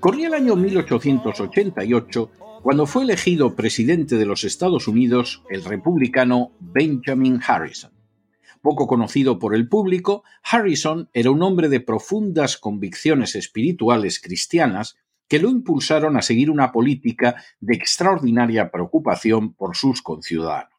Corría el año 1888 cuando fue elegido presidente de los Estados Unidos el republicano Benjamin Harrison. Poco conocido por el público, Harrison era un hombre de profundas convicciones espirituales cristianas que lo impulsaron a seguir una política de extraordinaria preocupación por sus conciudadanos.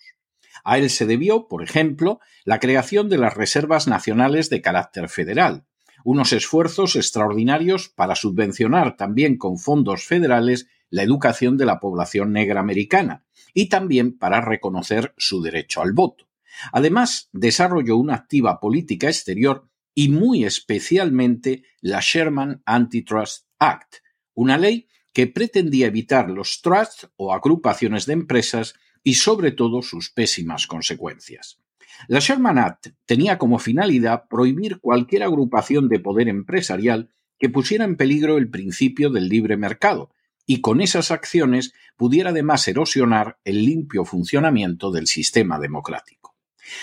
A él se debió, por ejemplo, la creación de las reservas nacionales de carácter federal, unos esfuerzos extraordinarios para subvencionar también con fondos federales la educación de la población negra americana y también para reconocer su derecho al voto. Además, desarrolló una activa política exterior y muy especialmente la Sherman Antitrust Act, una ley que pretendía evitar los trusts o agrupaciones de empresas y sobre todo sus pésimas consecuencias. La Sherman Act tenía como finalidad prohibir cualquier agrupación de poder empresarial que pusiera en peligro el principio del libre mercado, y con esas acciones pudiera además erosionar el limpio funcionamiento del sistema democrático.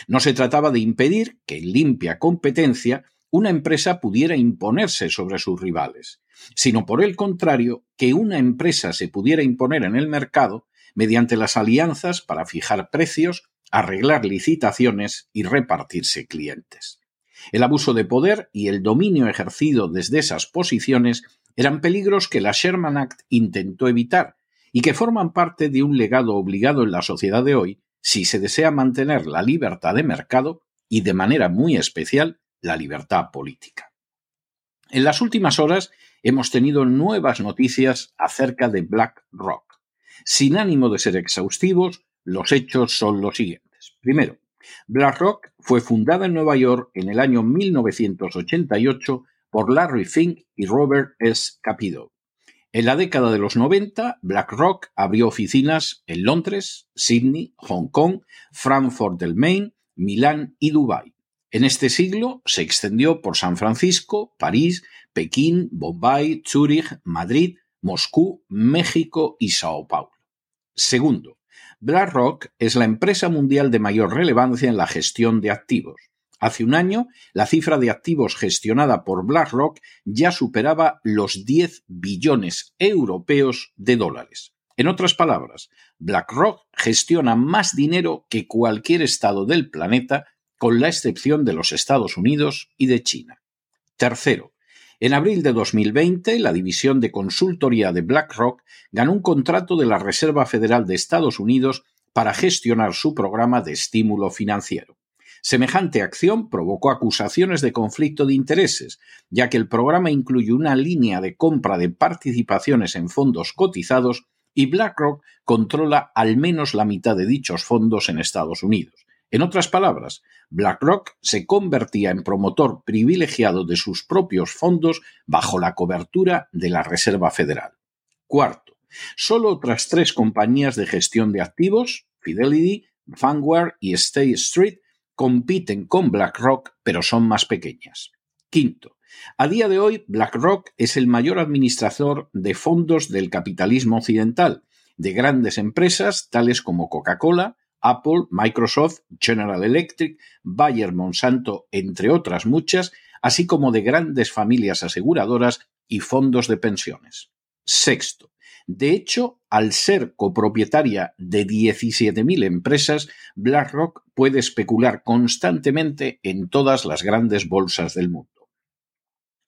No se trataba de impedir que en limpia competencia una empresa pudiera imponerse sobre sus rivales, sino por el contrario, que una empresa se pudiera imponer en el mercado mediante las alianzas para fijar precios, arreglar licitaciones y repartirse clientes. El abuso de poder y el dominio ejercido desde esas posiciones eran peligros que la Sherman Act intentó evitar y que forman parte de un legado obligado en la sociedad de hoy si se desea mantener la libertad de mercado y de manera muy especial la libertad política. En las últimas horas hemos tenido nuevas noticias acerca de BlackRock. Sin ánimo de ser exhaustivos, los hechos son los siguientes. Primero, BlackRock fue fundada en Nueva York en el año 1988 por Larry Fink y Robert S. Capito. En la década de los 90, BlackRock abrió oficinas en Londres, Sydney, Hong Kong, Frankfurt del Main, Milán y Dubái. En este siglo se extendió por San Francisco, París, Pekín, Bombay, Zúrich, Madrid, Moscú, México y Sao Paulo. Segundo, BlackRock es la empresa mundial de mayor relevancia en la gestión de activos. Hace un año, la cifra de activos gestionada por BlackRock ya superaba los 10 billones europeos de dólares. En otras palabras, BlackRock gestiona más dinero que cualquier estado del planeta, con la excepción de los Estados Unidos y de China. Tercero, en abril de 2020, la división de consultoría de BlackRock ganó un contrato de la Reserva Federal de Estados Unidos para gestionar su programa de estímulo financiero. Semejante acción provocó acusaciones de conflicto de intereses, ya que el programa incluye una línea de compra de participaciones en fondos cotizados y BlackRock controla al menos la mitad de dichos fondos en Estados Unidos. En otras palabras, BlackRock se convertía en promotor privilegiado de sus propios fondos bajo la cobertura de la Reserva Federal. Cuarto, solo otras tres compañías de gestión de activos, Fidelity, Vanguard y State Street, compiten con BlackRock, pero son más pequeñas. Quinto, a día de hoy BlackRock es el mayor administrador de fondos del capitalismo occidental, de grandes empresas tales como Coca-Cola, Apple, Microsoft, General Electric, Bayer Monsanto, entre otras muchas, así como de grandes familias aseguradoras y fondos de pensiones. Sexto, de hecho, al ser copropietaria de 17.000 empresas, BlackRock puede especular constantemente en todas las grandes bolsas del mundo.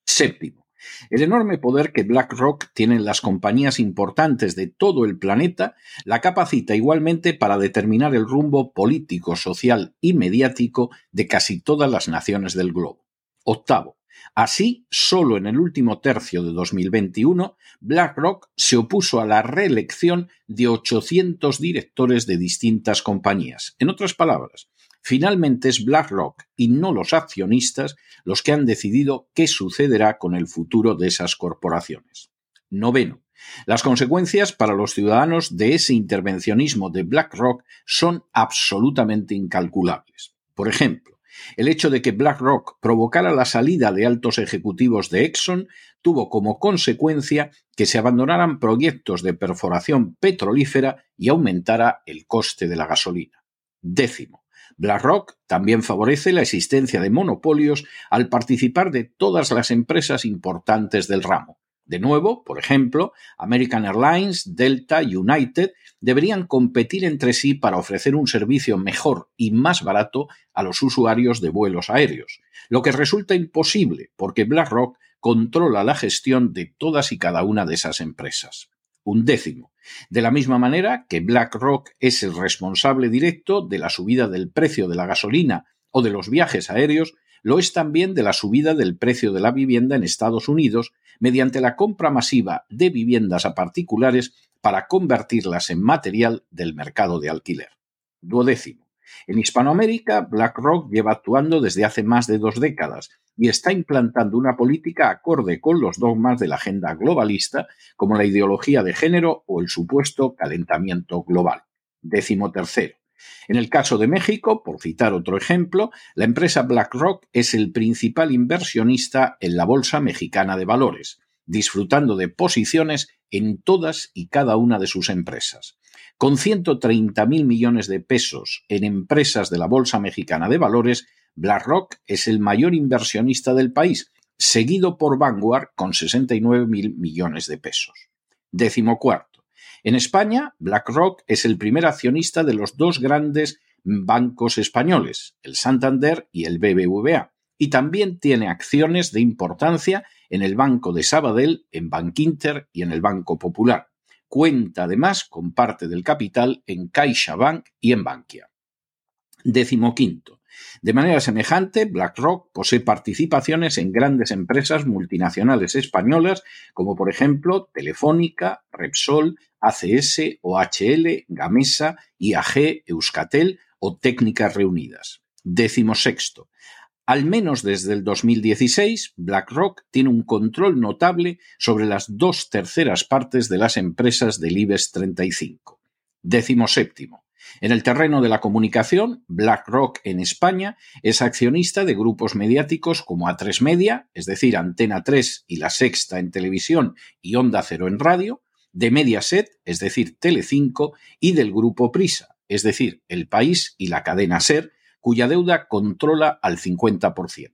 Séptimo, el enorme poder que BlackRock tiene en las compañías importantes de todo el planeta la capacita igualmente para determinar el rumbo político, social y mediático de casi todas las naciones del globo. Octavo, Así, solo en el último tercio de 2021, BlackRock se opuso a la reelección de 800 directores de distintas compañías. En otras palabras, finalmente es BlackRock y no los accionistas los que han decidido qué sucederá con el futuro de esas corporaciones. Noveno. Las consecuencias para los ciudadanos de ese intervencionismo de BlackRock son absolutamente incalculables. Por ejemplo, el hecho de que BlackRock provocara la salida de altos ejecutivos de Exxon tuvo como consecuencia que se abandonaran proyectos de perforación petrolífera y aumentara el coste de la gasolina. Décimo. BlackRock también favorece la existencia de monopolios al participar de todas las empresas importantes del ramo. De nuevo, por ejemplo, American Airlines, Delta, United deberían competir entre sí para ofrecer un servicio mejor y más barato a los usuarios de vuelos aéreos, lo que resulta imposible porque BlackRock controla la gestión de todas y cada una de esas empresas. Un décimo. De la misma manera que BlackRock es el responsable directo de la subida del precio de la gasolina o de los viajes aéreos, lo es también de la subida del precio de la vivienda en Estados Unidos mediante la compra masiva de viviendas a particulares para convertirlas en material del mercado de alquiler. Duodécimo. En Hispanoamérica, BlackRock lleva actuando desde hace más de dos décadas y está implantando una política acorde con los dogmas de la agenda globalista, como la ideología de género o el supuesto calentamiento global. Décimo tercero. En el caso de México, por citar otro ejemplo, la empresa BlackRock es el principal inversionista en la Bolsa Mexicana de Valores, disfrutando de posiciones en todas y cada una de sus empresas. Con 130 mil millones de pesos en empresas de la Bolsa Mexicana de Valores, BlackRock es el mayor inversionista del país, seguido por Vanguard con 69 mil millones de pesos. Décimo cuarto. En España, BlackRock es el primer accionista de los dos grandes bancos españoles, el Santander y el BBVA, y también tiene acciones de importancia en el Banco de Sabadell, en Bankinter y en el Banco Popular. Cuenta además con parte del capital en CaixaBank y en Bankia. Décimo quinto. De manera semejante, BlackRock posee participaciones en grandes empresas multinacionales españolas como por ejemplo Telefónica, Repsol, ACS, OHL, Gamesa, IAG, Euskatel o Técnicas Reunidas. Décimo sexto. Al menos desde el 2016, BlackRock tiene un control notable sobre las dos terceras partes de las empresas del IBEX 35. Décimo séptimo. En el terreno de la comunicación, BlackRock en España es accionista de grupos mediáticos como A3 Media, es decir, Antena 3 y La Sexta en televisión y Onda Cero en radio, de Mediaset, es decir, Telecinco, y del grupo Prisa, es decir, El País y la cadena Ser, cuya deuda controla al 50%.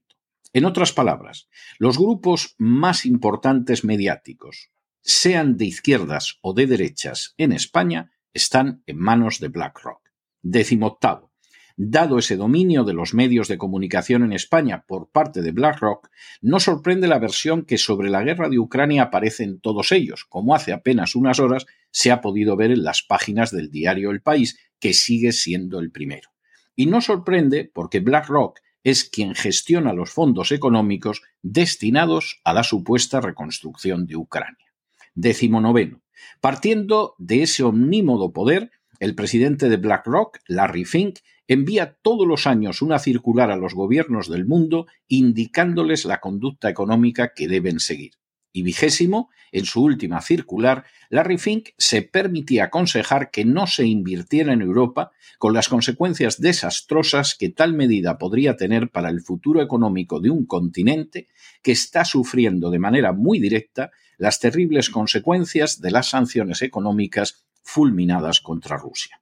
En otras palabras, los grupos más importantes mediáticos, sean de izquierdas o de derechas en España, están en manos de BlackRock. Décimo octavo. Dado ese dominio de los medios de comunicación en España por parte de BlackRock, no sorprende la versión que sobre la guerra de Ucrania aparece en todos ellos, como hace apenas unas horas se ha podido ver en las páginas del diario El País, que sigue siendo el primero. Y no sorprende porque BlackRock es quien gestiona los fondos económicos destinados a la supuesta reconstrucción de Ucrania. Décimo noveno. Partiendo de ese omnímodo poder, el presidente de BlackRock, Larry Fink, envía todos los años una circular a los gobiernos del mundo indicándoles la conducta económica que deben seguir. Y vigésimo, en su última circular, Larry Fink se permitía aconsejar que no se invirtiera en Europa con las consecuencias desastrosas que tal medida podría tener para el futuro económico de un continente que está sufriendo de manera muy directa las terribles consecuencias de las sanciones económicas fulminadas contra Rusia.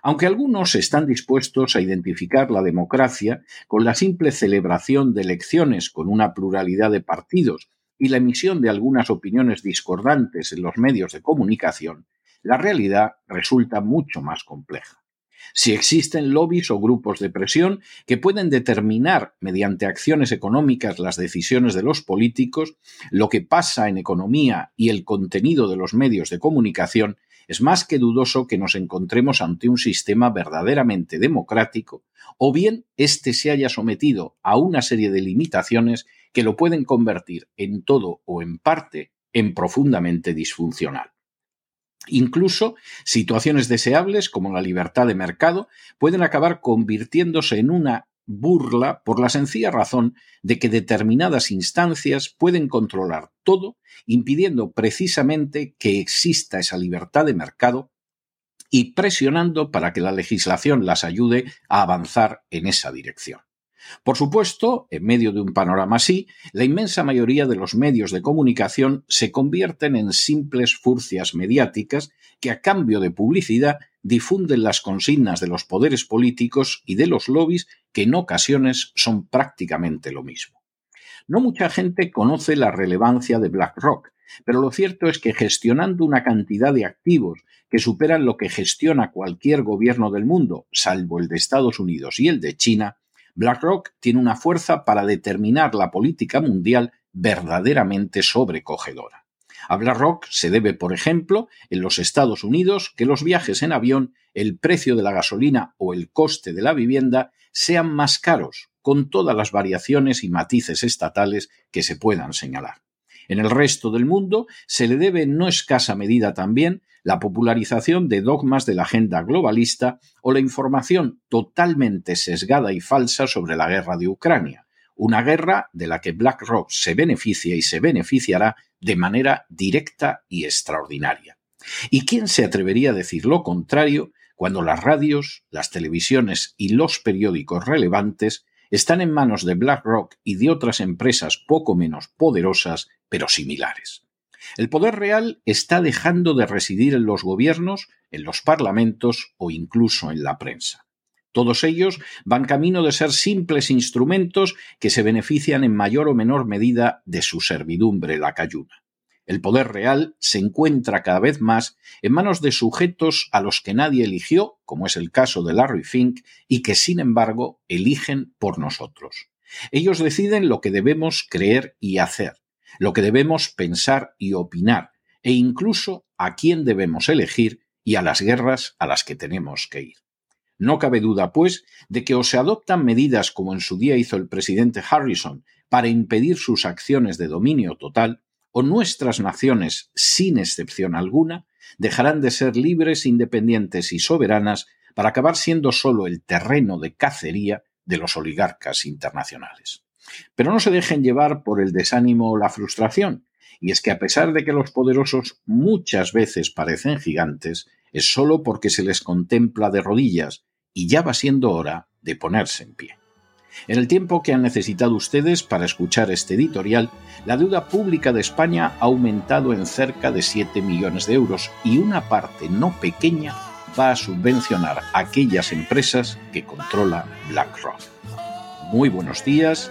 Aunque algunos están dispuestos a identificar la democracia con la simple celebración de elecciones con una pluralidad de partidos y la emisión de algunas opiniones discordantes en los medios de comunicación, la realidad resulta mucho más compleja. Si existen lobbies o grupos de presión que pueden determinar mediante acciones económicas las decisiones de los políticos, lo que pasa en economía y el contenido de los medios de comunicación, es más que dudoso que nos encontremos ante un sistema verdaderamente democrático, o bien éste se haya sometido a una serie de limitaciones que lo pueden convertir en todo o en parte en profundamente disfuncional. Incluso situaciones deseables como la libertad de mercado pueden acabar convirtiéndose en una burla por la sencilla razón de que determinadas instancias pueden controlar todo, impidiendo precisamente que exista esa libertad de mercado y presionando para que la legislación las ayude a avanzar en esa dirección. Por supuesto, en medio de un panorama así, la inmensa mayoría de los medios de comunicación se convierten en simples furcias mediáticas que a cambio de publicidad difunden las consignas de los poderes políticos y de los lobbies que en ocasiones son prácticamente lo mismo. No mucha gente conoce la relevancia de BlackRock, pero lo cierto es que gestionando una cantidad de activos que superan lo que gestiona cualquier gobierno del mundo, salvo el de Estados Unidos y el de China, BlackRock tiene una fuerza para determinar la política mundial verdaderamente sobrecogedora. A BlackRock se debe, por ejemplo, en los Estados Unidos que los viajes en avión, el precio de la gasolina o el coste de la vivienda sean más caros, con todas las variaciones y matices estatales que se puedan señalar. En el resto del mundo se le debe en no escasa medida también la popularización de dogmas de la agenda globalista o la información totalmente sesgada y falsa sobre la guerra de Ucrania, una guerra de la que BlackRock se beneficia y se beneficiará de manera directa y extraordinaria. ¿Y quién se atrevería a decir lo contrario cuando las radios, las televisiones y los periódicos relevantes están en manos de BlackRock y de otras empresas poco menos poderosas pero similares. El poder real está dejando de residir en los gobiernos, en los parlamentos o incluso en la prensa. Todos ellos van camino de ser simples instrumentos que se benefician en mayor o menor medida de su servidumbre la cayuna. El poder real se encuentra cada vez más en manos de sujetos a los que nadie eligió, como es el caso de Larry Fink, y que sin embargo eligen por nosotros. Ellos deciden lo que debemos creer y hacer, lo que debemos pensar y opinar, e incluso a quién debemos elegir y a las guerras a las que tenemos que ir. No cabe duda, pues, de que o se adoptan medidas como en su día hizo el presidente Harrison para impedir sus acciones de dominio total, o nuestras naciones, sin excepción alguna, dejarán de ser libres, independientes y soberanas para acabar siendo solo el terreno de cacería de los oligarcas internacionales. Pero no se dejen llevar por el desánimo o la frustración, y es que a pesar de que los poderosos muchas veces parecen gigantes, es solo porque se les contempla de rodillas, y ya va siendo hora de ponerse en pie. En el tiempo que han necesitado ustedes para escuchar este editorial, la deuda pública de España ha aumentado en cerca de 7 millones de euros y una parte no pequeña va a subvencionar a aquellas empresas que controla BlackRock. Muy buenos días